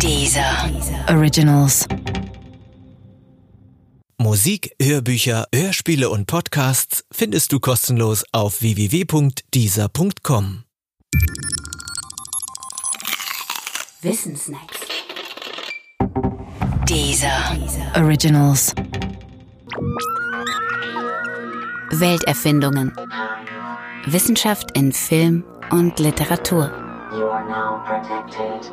Dieser Originals. Musik, Hörbücher, Hörspiele und Podcasts findest du kostenlos auf www.dieser.com. Wissensnacks. Dieser Originals. Welterfindungen. Wissenschaft in Film und Literatur. You are now protected.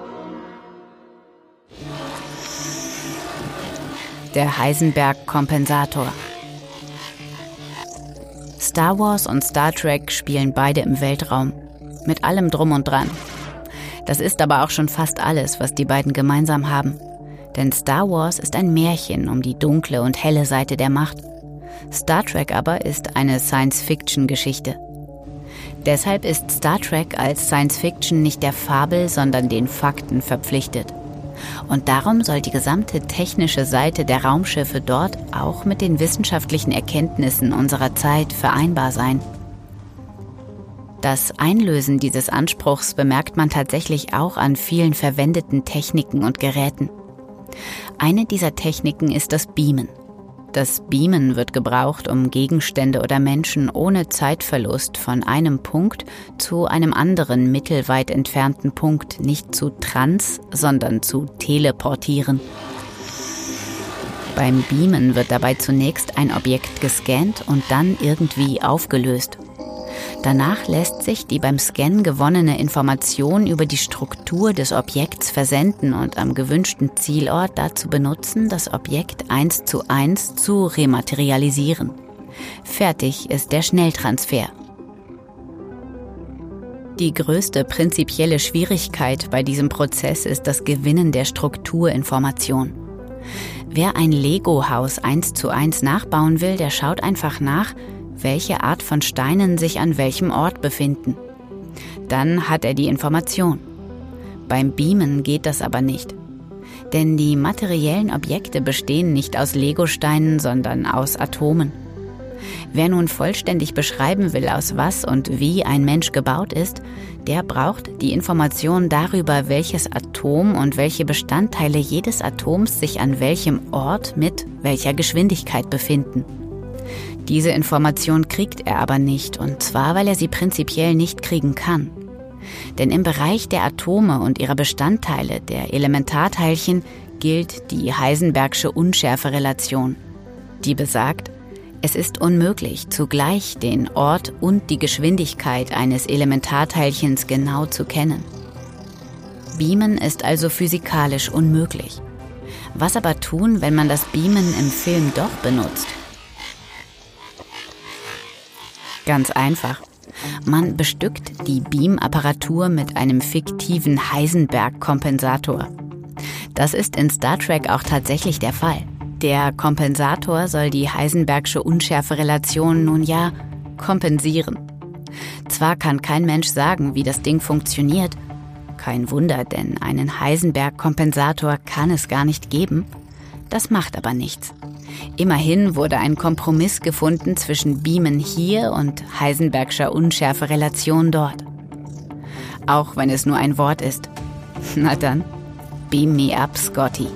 Der Heisenberg-Kompensator. Star Wars und Star Trek spielen beide im Weltraum. Mit allem drum und dran. Das ist aber auch schon fast alles, was die beiden gemeinsam haben. Denn Star Wars ist ein Märchen um die dunkle und helle Seite der Macht. Star Trek aber ist eine Science-Fiction-Geschichte. Deshalb ist Star Trek als Science-Fiction nicht der Fabel, sondern den Fakten verpflichtet. Und darum soll die gesamte technische Seite der Raumschiffe dort auch mit den wissenschaftlichen Erkenntnissen unserer Zeit vereinbar sein. Das Einlösen dieses Anspruchs bemerkt man tatsächlich auch an vielen verwendeten Techniken und Geräten. Eine dieser Techniken ist das Beamen. Das Beamen wird gebraucht, um Gegenstände oder Menschen ohne Zeitverlust von einem Punkt zu einem anderen mittelweit entfernten Punkt nicht zu trans, sondern zu teleportieren. Beim Beamen wird dabei zunächst ein Objekt gescannt und dann irgendwie aufgelöst. Danach lässt sich die beim Scan gewonnene Information über die Struktur des Objekts versenden und am gewünschten Zielort dazu benutzen, das Objekt eins zu eins zu rematerialisieren. Fertig ist der Schnelltransfer. Die größte prinzipielle Schwierigkeit bei diesem Prozess ist das Gewinnen der Strukturinformation. Wer ein Lego-Haus eins zu eins nachbauen will, der schaut einfach nach, welche Art von Steinen sich an welchem Ort befinden. Dann hat er die Information. Beim Beamen geht das aber nicht. Denn die materiellen Objekte bestehen nicht aus Legosteinen, sondern aus Atomen. Wer nun vollständig beschreiben will, aus was und wie ein Mensch gebaut ist, der braucht die Information darüber, welches Atom und welche Bestandteile jedes Atoms sich an welchem Ort mit welcher Geschwindigkeit befinden. Diese Information kriegt er aber nicht, und zwar weil er sie prinzipiell nicht kriegen kann. Denn im Bereich der Atome und ihrer Bestandteile, der Elementarteilchen, gilt die Heisenbergsche Unschärferelation. Die besagt, es ist unmöglich, zugleich den Ort und die Geschwindigkeit eines Elementarteilchens genau zu kennen. Beamen ist also physikalisch unmöglich. Was aber tun, wenn man das Beamen im Film doch benutzt? Ganz einfach. Man bestückt die Beam-Apparatur mit einem fiktiven Heisenberg-Kompensator. Das ist in Star Trek auch tatsächlich der Fall. Der Kompensator soll die Heisenbergsche Unschärferelation nun ja kompensieren. Zwar kann kein Mensch sagen, wie das Ding funktioniert, kein Wunder, denn einen Heisenberg-Kompensator kann es gar nicht geben. Das macht aber nichts. Immerhin wurde ein Kompromiss gefunden zwischen Beamen hier und Heisenbergscher Unschärferelation dort. Auch wenn es nur ein Wort ist. Na dann, beam me up, Scotty.